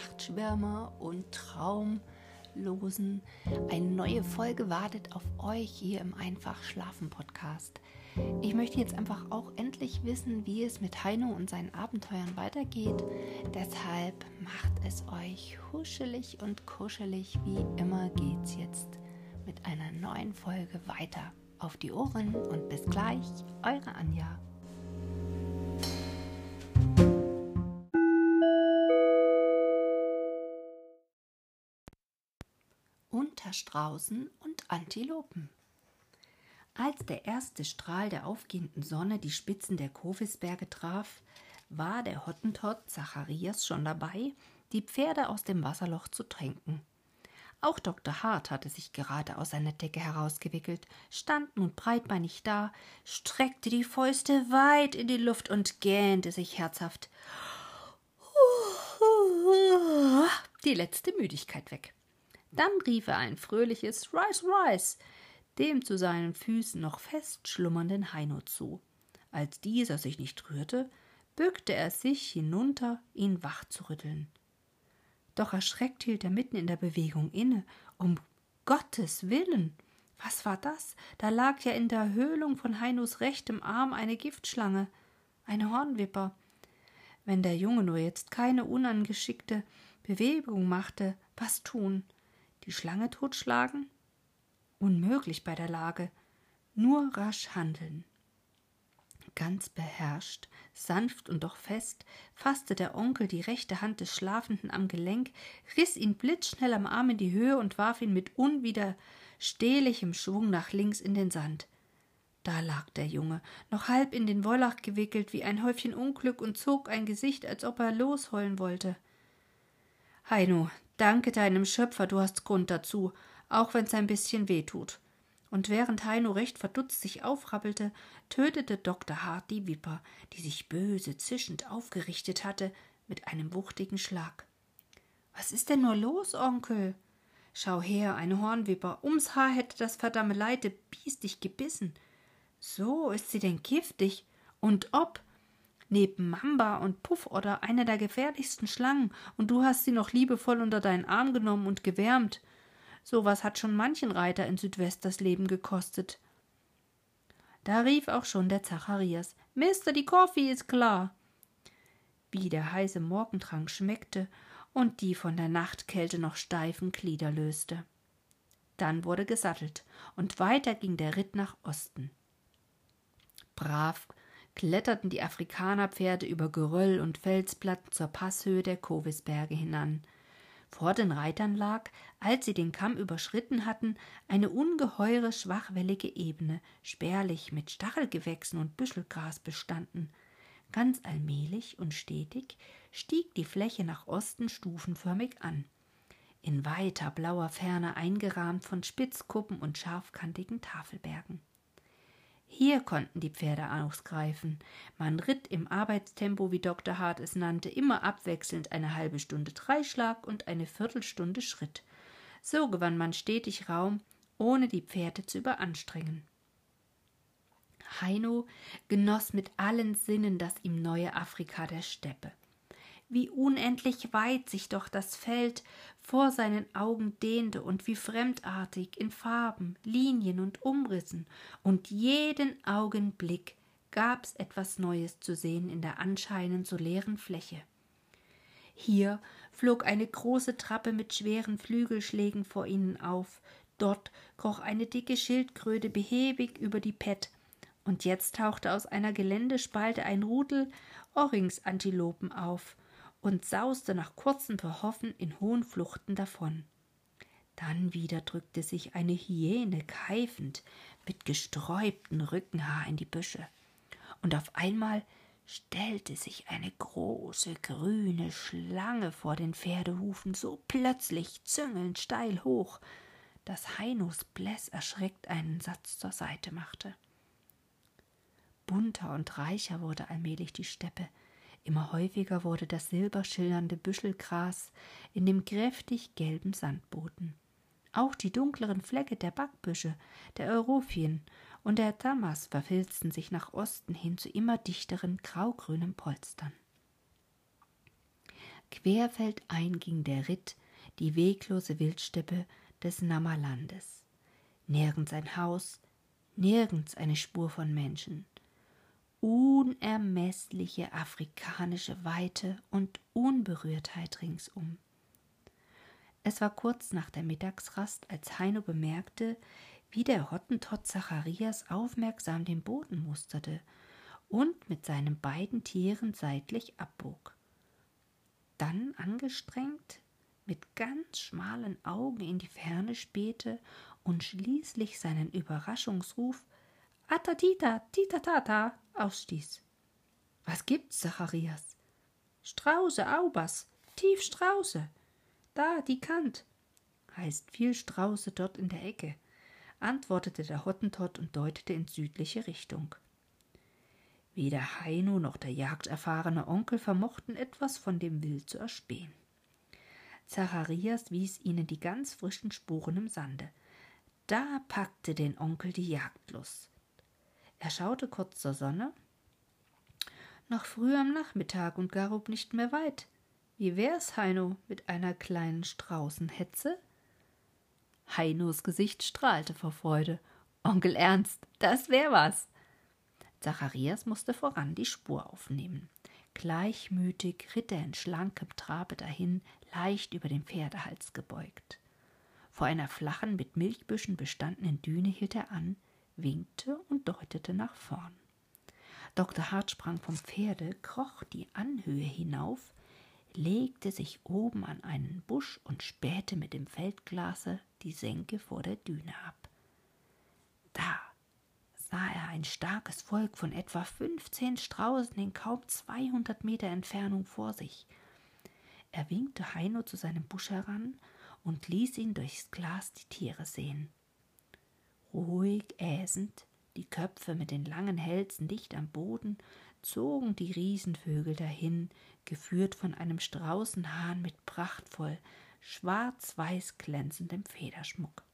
Nachtschwärmer und Traumlosen. Eine neue Folge wartet auf euch hier im Einfach Schlafen Podcast. Ich möchte jetzt einfach auch endlich wissen, wie es mit Heino und seinen Abenteuern weitergeht. Deshalb macht es euch huschelig und kuschelig. Wie immer geht's jetzt mit einer neuen Folge weiter. Auf die Ohren und bis gleich, eure Anja. Unterstraußen und Antilopen. Als der erste Strahl der aufgehenden Sonne die Spitzen der Kovisberge traf, war der Hottentott Zacharias schon dabei, die Pferde aus dem Wasserloch zu tränken. Auch Dr. Hart hatte sich gerade aus seiner Decke herausgewickelt, stand nun breitbeinig da, streckte die Fäuste weit in die Luft und gähnte sich herzhaft. Die letzte Müdigkeit weg. Dann rief er ein fröhliches Rise, Rise dem zu seinen Füßen noch fest schlummernden Heino zu. Als dieser sich nicht rührte, bückte er sich hinunter, ihn wach zu rütteln. Doch erschreckt hielt er mitten in der Bewegung inne. Um Gottes Willen! Was war das? Da lag ja in der Höhlung von Heinos rechtem Arm eine Giftschlange, eine Hornwipper. Wenn der Junge nur jetzt keine unangeschickte Bewegung machte, was tun? Die Schlange totschlagen? Unmöglich bei der Lage. Nur rasch handeln. Ganz beherrscht, sanft und doch fest, fasste der Onkel die rechte Hand des Schlafenden am Gelenk, riß ihn blitzschnell am Arm in die Höhe und warf ihn mit unwiderstehlichem Schwung nach links in den Sand. Da lag der Junge, noch halb in den Wollach gewickelt wie ein Häufchen Unglück und zog ein Gesicht, als ob er losheulen wollte. Heino, danke deinem Schöpfer, du hast Grund dazu, auch wenn's ein bisschen weh tut und während Heino recht verdutzt sich aufrappelte, tötete Dr. Hart die Wipper, die sich böse zischend aufgerichtet hatte, mit einem wuchtigen Schlag. Was ist denn nur los, Onkel? Schau her, eine Hornwipper. Ums Haar hätte das verdammte Leite Biest dich gebissen. So, ist sie denn giftig? Und ob? Neben Mamba und Puff oder einer der gefährlichsten Schlangen, und du hast sie noch liebevoll unter deinen Arm genommen und gewärmt. Sowas hat schon manchen Reiter in Südwest das Leben gekostet. Da rief auch schon der Zacharias: Mister, die Coffee ist klar. Wie der heiße Morgentrank schmeckte und die von der Nachtkälte noch steifen Glieder löste. Dann wurde gesattelt und weiter ging der Ritt nach Osten. Brav kletterten die Afrikanerpferde über Geröll und Felsplatten zur Passhöhe der Kovisberge hinan. Vor den Reitern lag, als sie den Kamm überschritten hatten, eine ungeheure schwachwellige Ebene, spärlich mit Stachelgewächsen und Büschelgras bestanden. Ganz allmählich und stetig stieg die Fläche nach Osten stufenförmig an. In weiter blauer Ferne eingerahmt von Spitzkuppen und scharfkantigen Tafelbergen. Hier konnten die Pferde ausgreifen. Man ritt im Arbeitstempo, wie Dr. Hart es nannte, immer abwechselnd eine halbe Stunde Dreischlag und eine Viertelstunde Schritt. So gewann man stetig Raum, ohne die Pferde zu überanstrengen. Heino genoss mit allen Sinnen das ihm neue Afrika der Steppe wie unendlich weit sich doch das Feld vor seinen Augen dehnte und wie fremdartig in Farben, Linien und Umrissen, und jeden Augenblick gab's etwas Neues zu sehen in der anscheinend so leeren Fläche. Hier flog eine große Trappe mit schweren Flügelschlägen vor ihnen auf, dort kroch eine dicke Schildkröte behäbig über die Pett, und jetzt tauchte aus einer Geländespalte ein Rudel Ohrringsantilopen auf, und sauste nach kurzem Verhoffen in hohen Fluchten davon. Dann wieder drückte sich eine Hyäne keifend mit gesträubtem Rückenhaar in die Büsche, und auf einmal stellte sich eine große grüne Schlange vor den Pferdehufen so plötzlich züngelnd steil hoch, dass Heinos Bläss erschreckt einen Satz zur Seite machte. Bunter und reicher wurde allmählich die Steppe, Immer häufiger wurde das silberschillernde Büschelgras in dem kräftig gelben Sandboden. Auch die dunkleren Flecke der Backbüsche, der Europhien und der Tamas verfilzten sich nach Osten hin zu immer dichteren graugrünen Polstern. Querfeldein ging der Ritt die weglose Wildsteppe des Nammerlandes. Nirgends ein Haus, nirgends eine Spur von Menschen. Unermessliche afrikanische Weite und Unberührtheit ringsum. Es war kurz nach der Mittagsrast, als Heino bemerkte, wie der Hottentott Zacharias aufmerksam den Boden musterte und mit seinen beiden Tieren seitlich abbog. Dann angestrengt mit ganz schmalen Augen in die Ferne spähte und schließlich seinen Überraschungsruf Atatita, titatata ausstieß. Was gibt's, Zacharias? Strauße, Aubers, tief Strauße. Da, die Kant. Heißt viel Strauße dort in der Ecke, antwortete der Hottentott und deutete in südliche Richtung. Weder Heino noch der jagderfahrene Onkel vermochten etwas von dem Wild zu erspähen. Zacharias wies ihnen die ganz frischen Spuren im Sande. Da packte den Onkel die Jagdlust. Er schaute kurz zur Sonne. Noch früh am Nachmittag und Garub nicht mehr weit. Wie wär's, Heino, mit einer kleinen Straußenhetze? Heinos Gesicht strahlte vor Freude. Onkel Ernst, das wär was. Zacharias musste voran die Spur aufnehmen. Gleichmütig ritt er in schlankem Trabe dahin, leicht über den Pferdehals gebeugt. Vor einer flachen, mit Milchbüschen bestandenen Düne hielt er an, winkte und deutete nach vorn. Dr. Hart sprang vom Pferde, kroch die Anhöhe hinauf, legte sich oben an einen Busch und spähte mit dem Feldglase die Senke vor der Düne ab. Da sah er ein starkes Volk von etwa fünfzehn Straußen in kaum zweihundert Meter Entfernung vor sich. Er winkte Heino zu seinem Busch heran und ließ ihn durchs Glas die Tiere sehen. Ruhig äsend, die Köpfe mit den langen Hälsen dicht am Boden, zogen die Riesenvögel dahin, geführt von einem Straußenhahn mit prachtvoll schwarz-weiß glänzendem Federschmuck.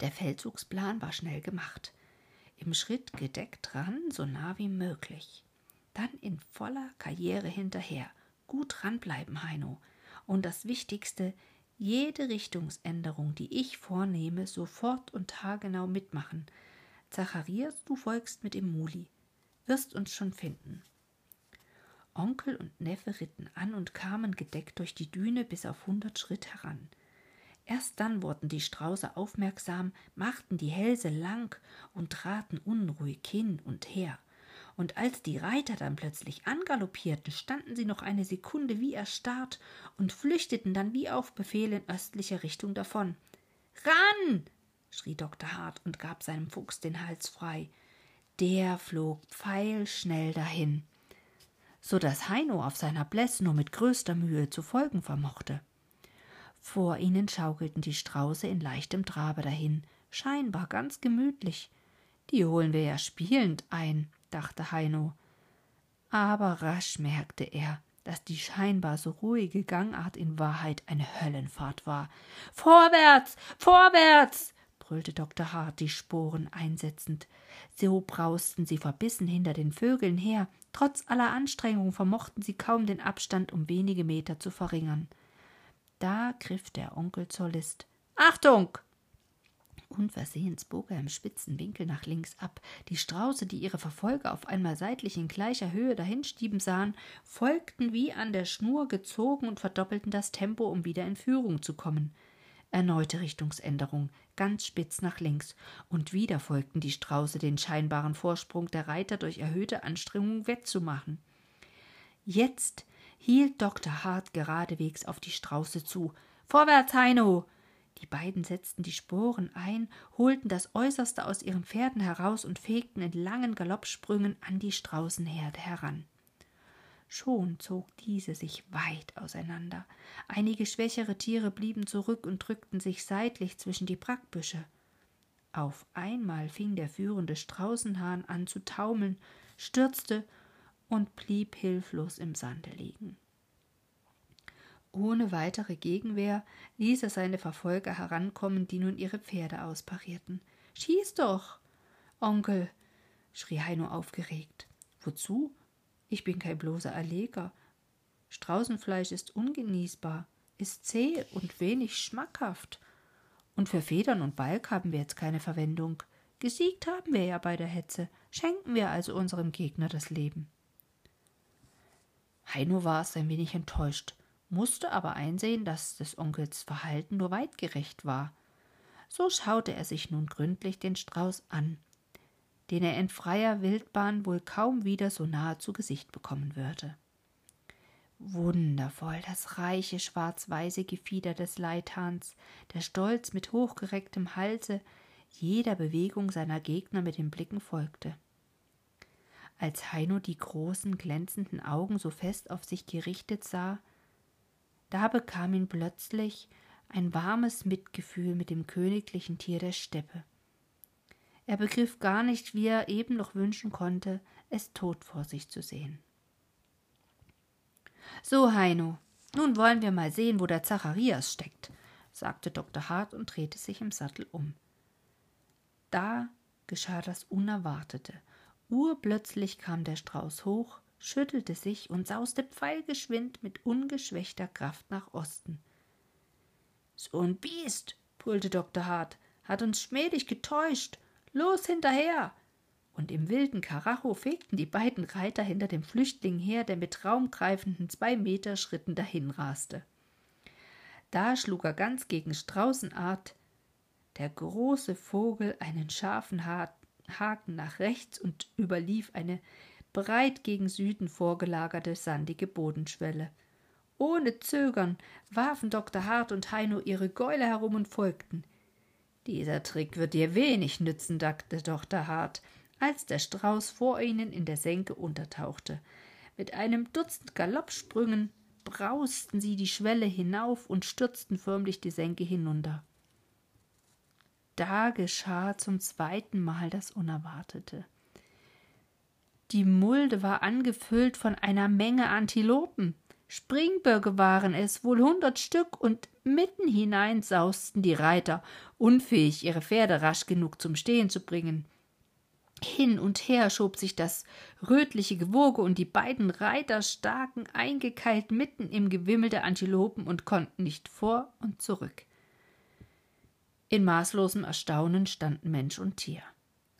Der Feldzugsplan war schnell gemacht. Im Schritt gedeckt dran, so nah wie möglich. Dann in voller Karriere hinterher. Gut dranbleiben, Heino. Und das Wichtigste, jede Richtungsänderung, die ich vornehme, sofort und tagegenau mitmachen. Zacharias, du folgst mit dem Muli. Wirst uns schon finden. Onkel und Neffe ritten an und kamen gedeckt durch die Düne bis auf hundert Schritt heran. Erst dann wurden die Strauße aufmerksam, machten die Hälse lang und traten unruhig hin und her. Und als die Reiter dann plötzlich angaloppierten, standen sie noch eine Sekunde wie erstarrt und flüchteten dann wie auf Befehl in östlicher Richtung davon. Ran! schrie Dr. Hart und gab seinem Fuchs den Hals frei. Der flog pfeilschnell dahin, so dass Heino auf seiner Bläss nur mit größter Mühe zu folgen vermochte. Vor ihnen schaukelten die Strauße in leichtem Trabe dahin, scheinbar ganz gemütlich. Die holen wir ja spielend ein, dachte Heino. Aber rasch merkte er, dass die scheinbar so ruhige Gangart in Wahrheit eine Höllenfahrt war. Vorwärts, vorwärts! brüllte Dr. Hart die Sporen einsetzend. So brausten sie verbissen hinter den Vögeln her. Trotz aller Anstrengung vermochten sie kaum den Abstand um wenige Meter zu verringern. Da griff der Onkel zur List. Achtung! Unversehens bog er im spitzen Winkel nach links ab. Die Strauße, die ihre Verfolger auf einmal seitlich in gleicher Höhe dahinstieben sahen, folgten wie an der Schnur gezogen und verdoppelten das Tempo, um wieder in Führung zu kommen. Erneute Richtungsänderung, ganz spitz nach links, und wieder folgten die Strauße den scheinbaren Vorsprung der Reiter durch erhöhte Anstrengungen wettzumachen. Jetzt hielt Dr. Hart geradewegs auf die Strauße zu. Vorwärts, Heino! Die beiden setzten die Sporen ein, holten das Äußerste aus ihren Pferden heraus und fegten in langen Galoppsprüngen an die Straußenherde heran. Schon zog diese sich weit auseinander. Einige schwächere Tiere blieben zurück und drückten sich seitlich zwischen die Brackbüsche. Auf einmal fing der führende Straußenhahn an zu taumeln, stürzte und blieb hilflos im Sande liegen. Ohne weitere Gegenwehr ließ er seine Verfolger herankommen, die nun ihre Pferde ausparierten. Schieß doch, Onkel, schrie Heino aufgeregt. Wozu? Ich bin kein bloßer Erleger. Straußenfleisch ist ungenießbar, ist zäh und wenig schmackhaft. Und für Federn und Balk haben wir jetzt keine Verwendung. Gesiegt haben wir ja bei der Hetze, schenken wir also unserem Gegner das Leben. Heino war es ein wenig enttäuscht, musste aber einsehen, dass des Onkels Verhalten nur weitgerecht war. So schaute er sich nun gründlich den Strauß an, den er in freier Wildbahn wohl kaum wieder so nahe zu Gesicht bekommen würde. Wundervoll das reiche schwarz-weiße Gefieder des Leithahns, der stolz mit hochgerecktem Halse jeder Bewegung seiner Gegner mit den Blicken folgte. Als Heino die großen, glänzenden Augen so fest auf sich gerichtet sah, da bekam ihn plötzlich ein warmes Mitgefühl mit dem königlichen Tier der Steppe. Er begriff gar nicht, wie er eben noch wünschen konnte, es tot vor sich zu sehen. So, Heino, nun wollen wir mal sehen, wo der Zacharias steckt, sagte Dr. Hart und drehte sich im Sattel um. Da geschah das Unerwartete. Urplötzlich kam der Strauß hoch, schüttelte sich und sauste pfeilgeschwind mit ungeschwächter Kraft nach Osten. So ein Biest, brüllte Dr. Hart, hat uns schmählich getäuscht. Los hinterher! Und im wilden Karacho fegten die beiden Reiter hinter dem Flüchtling her, der mit raumgreifenden zwei Meter Schritten dahinraste. Da schlug er ganz gegen Straußenart der große Vogel einen scharfen Haken nach rechts und überlief eine breit gegen Süden vorgelagerte sandige Bodenschwelle. Ohne Zögern warfen Dr. Hart und Heino ihre Gäule herum und folgten. Dieser Trick wird dir wenig nützen, dachte Dr. Hart, als der Strauß vor ihnen in der Senke untertauchte. Mit einem Dutzend Galoppsprüngen brausten sie die Schwelle hinauf und stürzten förmlich die Senke hinunter. Da geschah zum zweiten Mal das Unerwartete. Die Mulde war angefüllt von einer Menge Antilopen. Springböcke waren es, wohl hundert Stück, und mitten hinein sausten die Reiter, unfähig, ihre Pferde rasch genug zum Stehen zu bringen. Hin und her schob sich das rötliche Gewoge, und die beiden Reiter staken eingekeilt mitten im Gewimmel der Antilopen und konnten nicht vor und zurück. In maßlosem Erstaunen standen Mensch und Tier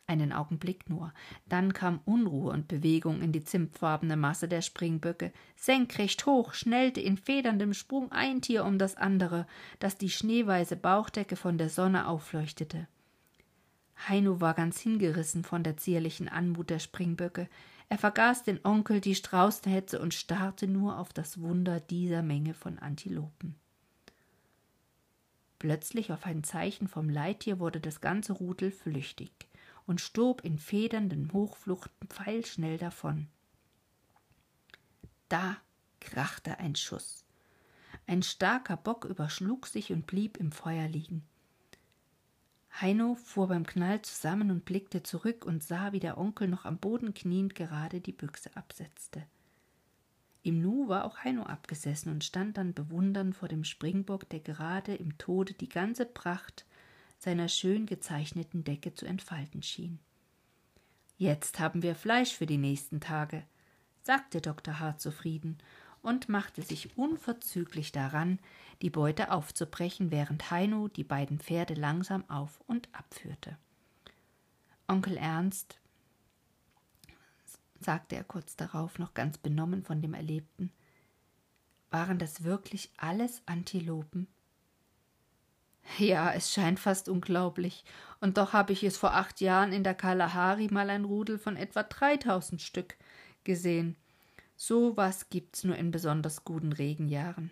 einen Augenblick nur. Dann kam Unruhe und Bewegung in die zimtfarbene Masse der Springböcke. Senkrecht hoch schnellte in federndem Sprung ein Tier um das andere, das die schneeweiße Bauchdecke von der Sonne aufleuchtete. Heino war ganz hingerissen von der zierlichen Anmut der Springböcke. Er vergaß den Onkel, die Straußenhetze und starrte nur auf das Wunder dieser Menge von Antilopen. Plötzlich auf ein Zeichen vom Leittier wurde das ganze Rudel flüchtig und stob in federnden Hochfluchten pfeilschnell davon. Da krachte ein Schuss. Ein starker Bock überschlug sich und blieb im Feuer liegen. Heino fuhr beim Knall zusammen und blickte zurück und sah, wie der Onkel noch am Boden kniend gerade die Büchse absetzte. Im Nu war auch Heino abgesessen und stand dann bewundernd vor dem Springbock, der gerade im Tode die ganze Pracht seiner schön gezeichneten Decke zu entfalten schien. Jetzt haben wir Fleisch für die nächsten Tage, sagte Dr. Hart zufrieden und machte sich unverzüglich daran, die Beute aufzubrechen, während Heino die beiden Pferde langsam auf und abführte. Onkel Ernst, sagte er kurz darauf, noch ganz benommen von dem Erlebten, waren das wirklich alles Antilopen? Ja, es scheint fast unglaublich. Und doch habe ich es vor acht Jahren in der Kalahari mal ein Rudel von etwa dreitausend Stück gesehen. So was gibt's nur in besonders guten Regenjahren.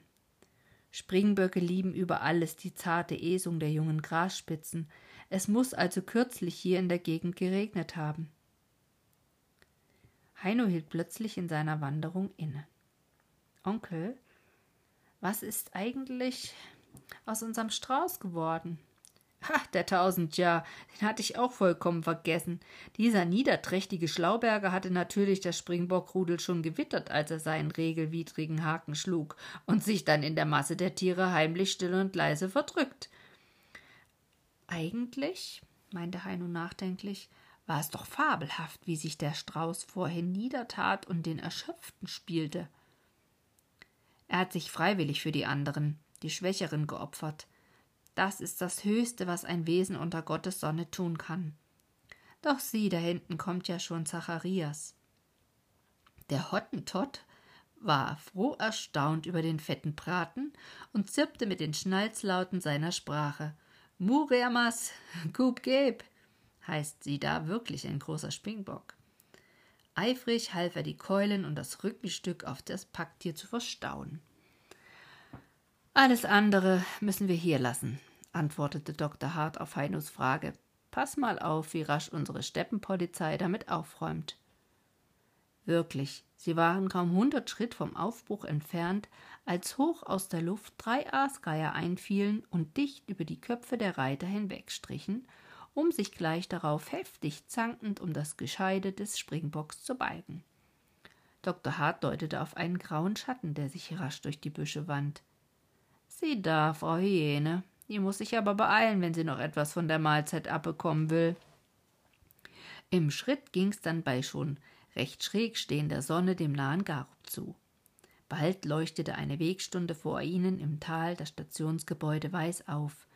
Springböcke lieben über alles die zarte Esung der jungen Grasspitzen. Es muss also kürzlich hier in der Gegend geregnet haben. Heino hielt plötzlich in seiner Wanderung inne. Onkel, was ist eigentlich aus unserem Strauß geworden? Ha, der Tausendjahr, den hatte ich auch vollkommen vergessen. Dieser niederträchtige Schlauberger hatte natürlich das Springbockrudel schon gewittert, als er seinen regelwidrigen Haken schlug und sich dann in der Masse der Tiere heimlich still und leise verdrückt. Eigentlich, meinte Heino nachdenklich, war es doch fabelhaft, wie sich der Strauß vorhin niedertat und den Erschöpften spielte. Er hat sich freiwillig für die anderen, die Schwächeren, geopfert. Das ist das Höchste, was ein Wesen unter Gottes Sonne tun kann. Doch sieh, da hinten kommt ja schon Zacharias. Der Hottentott war froh erstaunt über den fetten Braten und zirpte mit den Schnalzlauten seiner Sprache. Muremas, Kub Geb, heißt sie da wirklich ein großer Springbock. Eifrig half er die Keulen und das Rückenstück auf das Packtier zu verstauen. Alles andere müssen wir hier lassen, antwortete Dr. Hart auf Heinos Frage. Pass mal auf, wie rasch unsere Steppenpolizei damit aufräumt. Wirklich, sie waren kaum hundert Schritt vom Aufbruch entfernt, als hoch aus der Luft drei Aasgeier einfielen und dicht über die Köpfe der Reiter hinwegstrichen, um sich gleich darauf heftig zankend um das Gescheide des Springbocks zu balgen. Dr. Hart deutete auf einen grauen Schatten, der sich rasch durch die Büsche wand. Sieh da, Frau Hyäne, die muss sich aber beeilen, wenn sie noch etwas von der Mahlzeit abbekommen will. Im Schritt ging's dann bei schon recht schräg stehender Sonne dem nahen Garub zu. Bald leuchtete eine Wegstunde vor ihnen im Tal das Stationsgebäude weiß auf,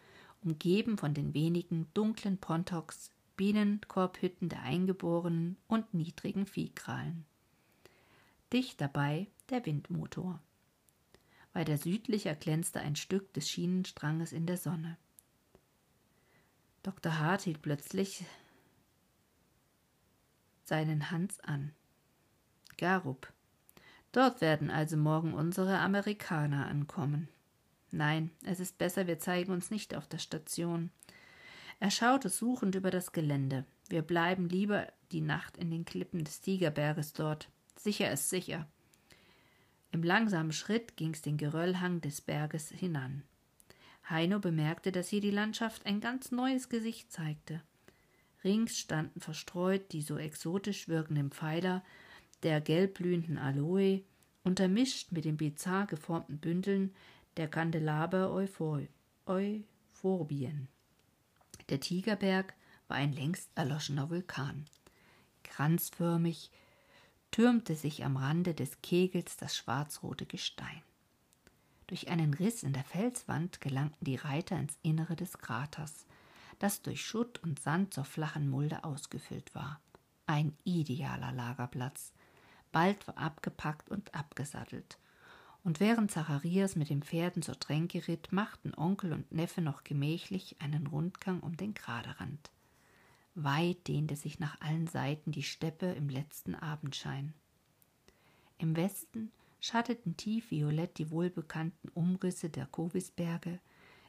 umgeben von den wenigen dunklen Pontoks, Bienenkorbhütten der Eingeborenen und niedrigen Viehkrallen. Dicht dabei der Windmotor. Weiter südlicher glänzte ein Stück des Schienenstranges in der Sonne. Dr. Hart hielt plötzlich seinen Hans an. Garup. Dort werden also morgen unsere Amerikaner ankommen. Nein, es ist besser, wir zeigen uns nicht auf der Station. Er schaute suchend über das Gelände. Wir bleiben lieber die Nacht in den Klippen des Tigerberges dort. Sicher ist sicher. Im langsamen Schritt ging's den Geröllhang des Berges hinan. Heino bemerkte, dass hier die Landschaft ein ganz neues Gesicht zeigte. Rings standen verstreut die so exotisch wirkenden Pfeiler der gelbblühenden Aloe, untermischt mit den bizarr geformten Bündeln der Kandelaber Euphorbien. Der Tigerberg war ein längst erloschener Vulkan. Kranzförmig türmte sich am Rande des Kegels das schwarzrote Gestein. Durch einen Riss in der Felswand gelangten die Reiter ins Innere des Kraters, das durch Schutt und Sand zur flachen Mulde ausgefüllt war. Ein idealer Lagerplatz. Bald war abgepackt und abgesattelt. Und während Zacharias mit den Pferden zur Tränke ritt, machten Onkel und Neffe noch gemächlich einen Rundgang um den Graderand. Weit dehnte sich nach allen Seiten die Steppe im letzten Abendschein. Im Westen schatteten tief violett die wohlbekannten Umrisse der Kovisberge,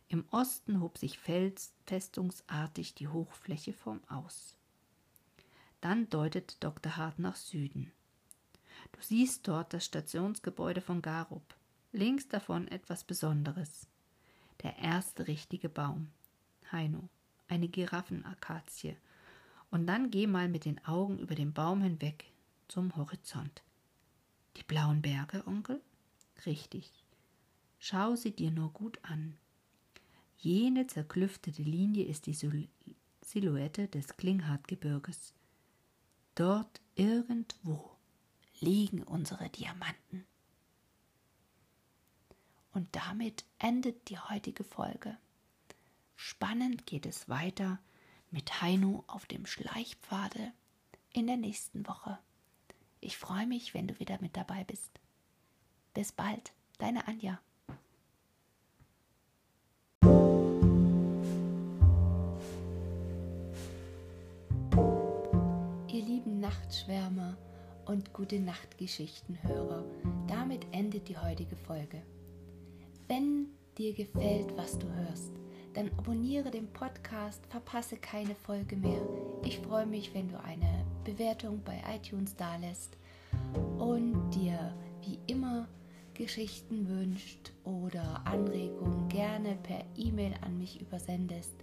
im Osten hob sich fels festungsartig die Hochfläche vom Aus. Dann deutete Dr. Hart nach Süden. Du siehst dort das Stationsgebäude von Garup. Links davon etwas Besonderes. Der erste richtige Baum. Heino, eine Giraffenakazie. Und dann geh mal mit den Augen über den Baum hinweg zum Horizont. Die blauen Berge, Onkel? Richtig. Schau sie dir nur gut an. Jene zerklüftete Linie ist die Silhouette des Klinghartgebirges. Dort irgendwo liegen unsere Diamanten. Und damit endet die heutige Folge. Spannend geht es weiter mit Heino auf dem Schleichpfade in der nächsten Woche. Ich freue mich, wenn du wieder mit dabei bist. Bis bald, deine Anja. Ihr lieben Nachtschwärmer, und gute Nachtgeschichtenhörer. Damit endet die heutige Folge. Wenn dir gefällt, was du hörst, dann abonniere den Podcast, verpasse keine Folge mehr. Ich freue mich, wenn du eine Bewertung bei iTunes dalässt und dir wie immer Geschichten wünscht oder Anregungen gerne per E-Mail an mich übersendest.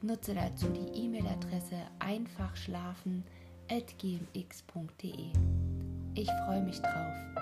Nutze dazu die E-Mail-Adresse einfachschlafen.com gmx.de. Ich freue mich drauf.